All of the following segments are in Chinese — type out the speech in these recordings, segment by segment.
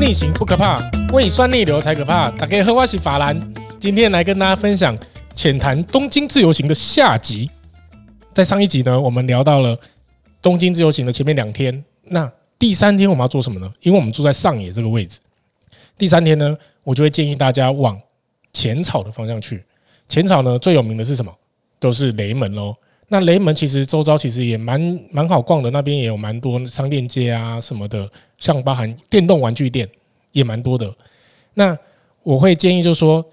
逆行不可怕，胃酸逆流才可怕。大家好，我是法兰，今天来跟大家分享浅谈东京自由行的下集。在上一集呢，我们聊到了东京自由行的前面两天，那第三天我们要做什么呢？因为我们住在上野这个位置，第三天呢，我就会建议大家往浅草的方向去。浅草呢，最有名的是什么？都是雷门喽。那雷门其实周遭其实也蛮蛮好逛的，那边也有蛮多商店街啊什么的，像包含电动玩具店也蛮多的。那我会建议就是说，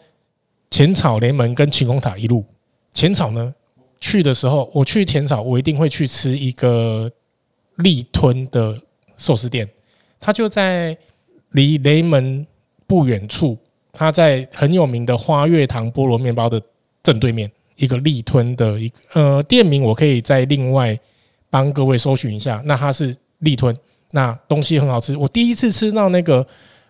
浅草雷门跟晴空塔一路。浅草呢，去的时候我去浅草，我一定会去吃一个立吞的寿司店，它就在离雷门不远处，它在很有名的花月堂菠萝面包的正对面。一个立吞的一个呃店名，我可以再另外帮各位搜寻一下。那它是立吞，那东西很好吃。我第一次吃到那个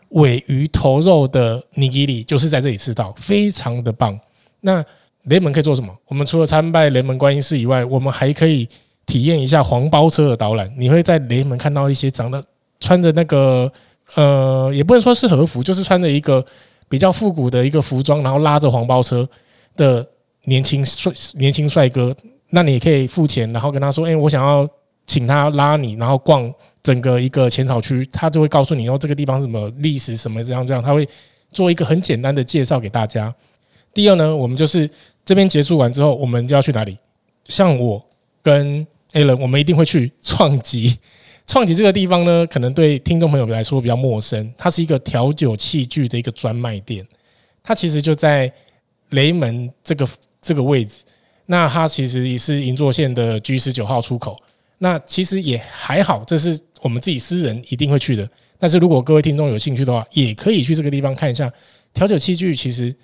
尾鱼头肉的尼基里，就是在这里吃到，非常的棒。那雷门可以做什么？我们除了参拜雷门观音寺以外，我们还可以体验一下黄包车的导览。你会在雷门看到一些长得穿着那个呃，也不能说是和服，就是穿着一个比较复古的一个服装，然后拉着黄包车的。年轻帅年轻帅哥，那你可以付钱，然后跟他说：“哎，我想要请他拉你，然后逛整个一个浅草区。”他就会告诉你哦，这个地方什么历史什么这样这样，他会做一个很简单的介绍给大家。第二呢，我们就是这边结束完之后，我们就要去哪里？像我跟 Alan，我们一定会去创吉。创吉这个地方呢，可能对听众朋友来说比较陌生，它是一个调酒器具的一个专卖店，它其实就在雷门这个。这个位置，那它其实也是银座线的 G 十九号出口。那其实也还好，这是我们自己私人一定会去的。但是如果各位听众有兴趣的话，也可以去这个地方看一下。调酒器具其实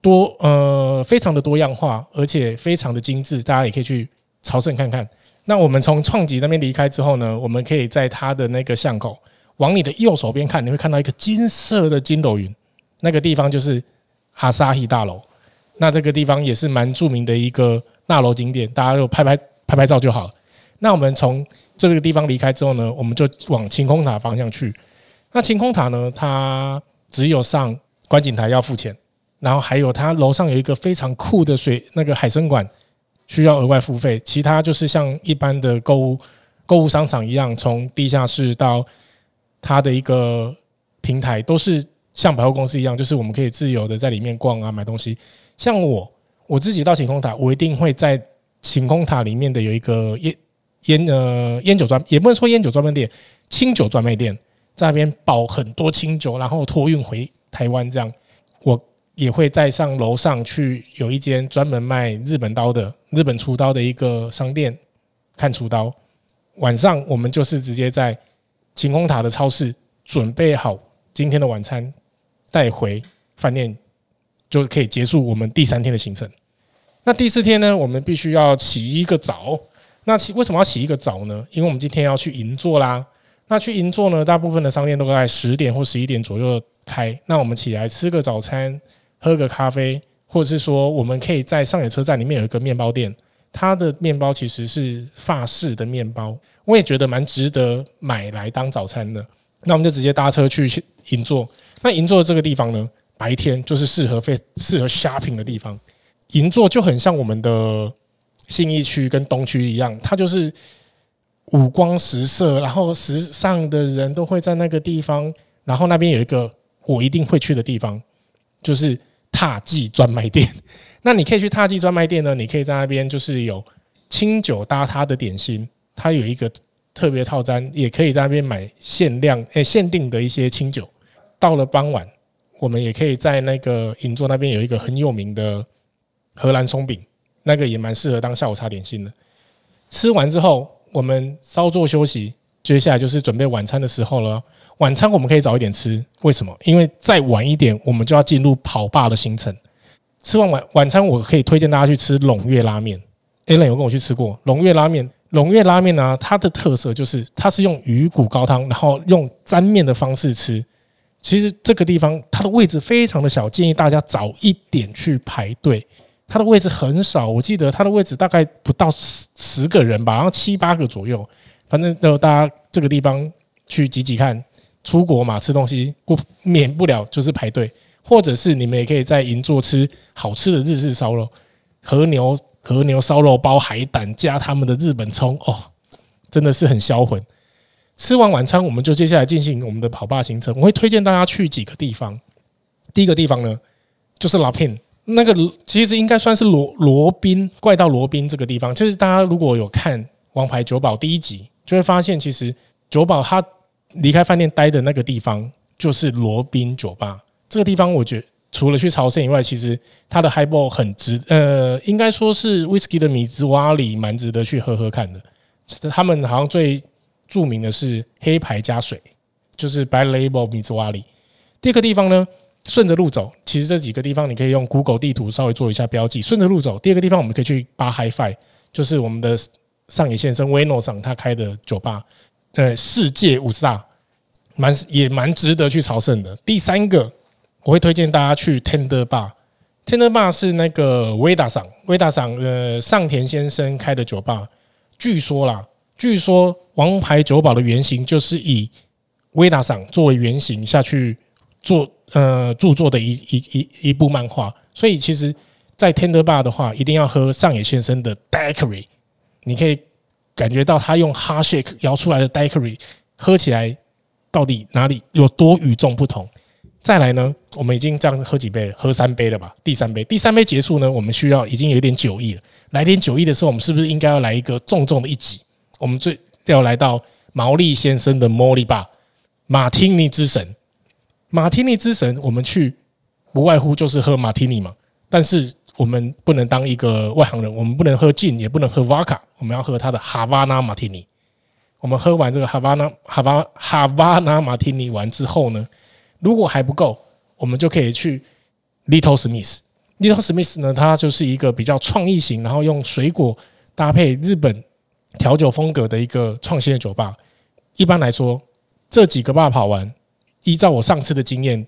多呃非常的多样化，而且非常的精致，大家也可以去朝圣看看。那我们从创吉那边离开之后呢，我们可以在它的那个巷口往你的右手边看，你会看到一个金色的筋斗云，那个地方就是阿萨希大楼。那这个地方也是蛮著名的一个纳楼景点，大家就拍拍拍拍照就好了。那我们从这个地方离开之后呢，我们就往晴空塔方向去。那晴空塔呢，它只有上观景台要付钱，然后还有它楼上有一个非常酷的水那个海参馆，需要额外付费。其他就是像一般的购物购物商场一样，从地下室到它的一个平台，都是像百货公司一样，就是我们可以自由的在里面逛啊，买东西。像我我自己到晴空塔，我一定会在晴空塔里面的有一个烟烟呃烟酒专，也不能说烟酒专卖店，清酒专卖店，在那边保很多清酒，然后托运回台湾。这样，我也会再上楼上去，有一间专门卖日本刀的日本厨刀的一个商店看厨刀。晚上我们就是直接在晴空塔的超市准备好今天的晚餐，带回饭店。就可以结束我们第三天的行程。那第四天呢，我们必须要起一个早。那起为什么要起一个早呢？因为我们今天要去银座啦。那去银座呢，大部分的商店都在十点或十一点左右开。那我们起来吃个早餐，喝个咖啡，或者是说，我们可以在上野车站里面有一个面包店，它的面包其实是法式的面包，我也觉得蛮值得买来当早餐的。那我们就直接搭车去银座。那银座这个地方呢？白天就是适合非适合 shopping 的地方，银座就很像我们的信义区跟东区一样，它就是五光十色，然后时尚的人都会在那个地方。然后那边有一个我一定会去的地方，就是獭祭专卖店。那你可以去獭祭专卖店呢，你可以在那边就是有清酒搭它的点心，它有一个特别套餐，也可以在那边买限量诶限定的一些清酒。到了傍晚。我们也可以在那个银座那边有一个很有名的荷兰松饼，那个也蛮适合当下午茶点心的。吃完之后，我们稍作休息，接下来就是准备晚餐的时候了。晚餐我们可以早一点吃，为什么？因为再晚一点，我们就要进入跑吧的行程。吃完晚晚餐，我可以推荐大家去吃瀧月拉面。Alan 有跟我去吃过瀧月拉面，瀧月拉面呢，它的特色就是它是用鱼骨高汤，然后用沾面的方式吃。其实这个地方它的位置非常的小，建议大家早一点去排队。它的位置很少，我记得它的位置大概不到十十个人吧，然后七八个左右。反正都大家这个地方去挤挤看，出国嘛，吃东西不免不了就是排队，或者是你们也可以在银座吃好吃的日式烧肉，和牛和牛烧肉包海胆加他们的日本葱哦，真的是很销魂。吃完晚餐，我们就接下来进行我们的跑吧行程。我会推荐大家去几个地方。第一个地方呢，就是 Lapin，那个其实应该算是罗罗宾怪盗罗宾这个地方。就是大家如果有看《王牌酒保》第一集，就会发现其实酒保他。离开饭店待的那个地方就是罗宾酒吧。这个地方，我觉得除了去朝圣以外，其实它的 Highball 很值，呃，应该说是 Whisky 的米兹瓦里蛮值得去喝喝看的。他们好像最著名的是黑牌加水，就是 Black Label 米兹瓦里。第二个地方呢，顺着路走，其实这几个地方你可以用 Google 地图稍微做一下标记。顺着路走，第二个地方我们可以去 Bar Hi-Fi，就是我们的上野先生 Ueno 桑他开的酒吧。呃，世界五十大，蛮也蛮值得去朝圣的。第三个，我会推荐大家去 Tender Bar。Tender Bar 是那个威达桑，威达桑呃上田先生开的酒吧。据说啦，据说王牌酒保的原型就是以威达赏作为原型下去做呃著作的一一一一部漫画。所以其实，在 Tender Bar 的话，一定要喝上野先生的 Daiquiri。你可以。感觉到他用 hard shake 摇出来的 daiquiri 喝起来到底哪里有多与众不同？再来呢，我们已经这样喝几杯了，喝三杯了吧？第三杯，第三杯结束呢，我们需要已经有点酒意了。来点酒意的时候，我们是不是应该要来一个重重的一击？我们最要来到毛利先生的 Molly Bar，马提尼之神，马提尼之神，我们去不外乎就是喝马提尼嘛，但是。我们不能当一个外行人，我们不能喝劲，也不能喝 v 卡我们要喝他的哈瓦那马提尼。我们喝完这个哈瓦那哈瓦哈瓦那马提尼完之后呢，如果还不够，我们就可以去 Little Smith。Little Smith 呢，它就是一个比较创意型，然后用水果搭配日本调酒风格的一个创新的酒吧。一般来说，这几个吧跑完，依照我上次的经验，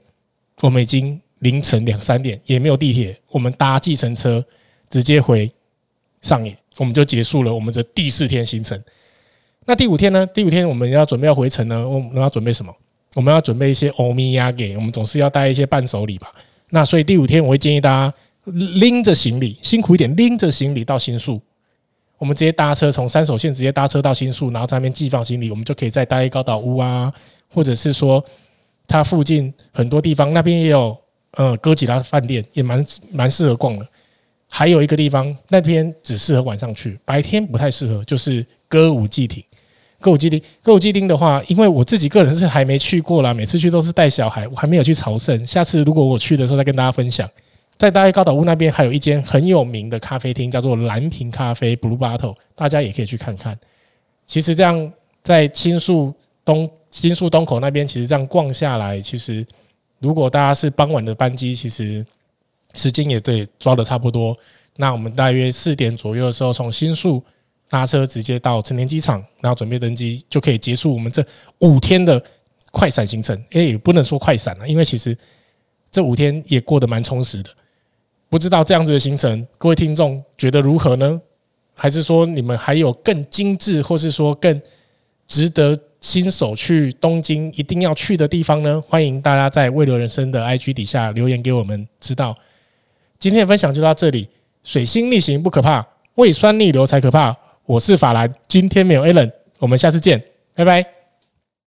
我们已经。凌晨两三点也没有地铁，我们搭计程车直接回上野，我们就结束了我们的第四天行程。那第五天呢？第五天我们要准备要回程呢，我们要准备什么？我们要准备一些欧米亚给，我们总是要带一些伴手礼吧。那所以第五天我会建议大家拎着行李，辛苦一点拎着行李到新宿，我们直接搭车从山手线直接搭车到新宿，然后在那边寄放行李，我们就可以再搭一高岛屋啊，或者是说它附近很多地方那边也有。呃，哥吉拉饭店也蛮蛮适合逛的。还有一个地方，那边只适合晚上去，白天不太适合，就是歌舞伎町。歌舞伎町，歌舞伎町的话，因为我自己个人是还没去过啦，每次去都是带小孩，我还没有去朝圣。下次如果我去的时候再跟大家分享。在大爱高岛屋那边还有一间很有名的咖啡厅，叫做蓝瓶咖啡 （Blue Bottle），大家也可以去看看。其实这样在新宿东新宿东口那边，其实这样逛下来，其实。如果大家是傍晚的班机，其实时间也对抓的差不多。那我们大约四点左右的时候，从新宿搭车直接到成田机场，然后准备登机，就可以结束我们这五天的快闪行程。诶，也不能说快闪了，因为其实这五天也过得蛮充实的。不知道这样子的行程，各位听众觉得如何呢？还是说你们还有更精致，或是说更值得？新手去东京一定要去的地方呢？欢迎大家在未留人生的 IG 底下留言给我们知道。今天的分享就到这里，水星逆行不可怕，胃酸逆流才可怕。我是法兰，今天没有 Allen，我们下次见，拜拜。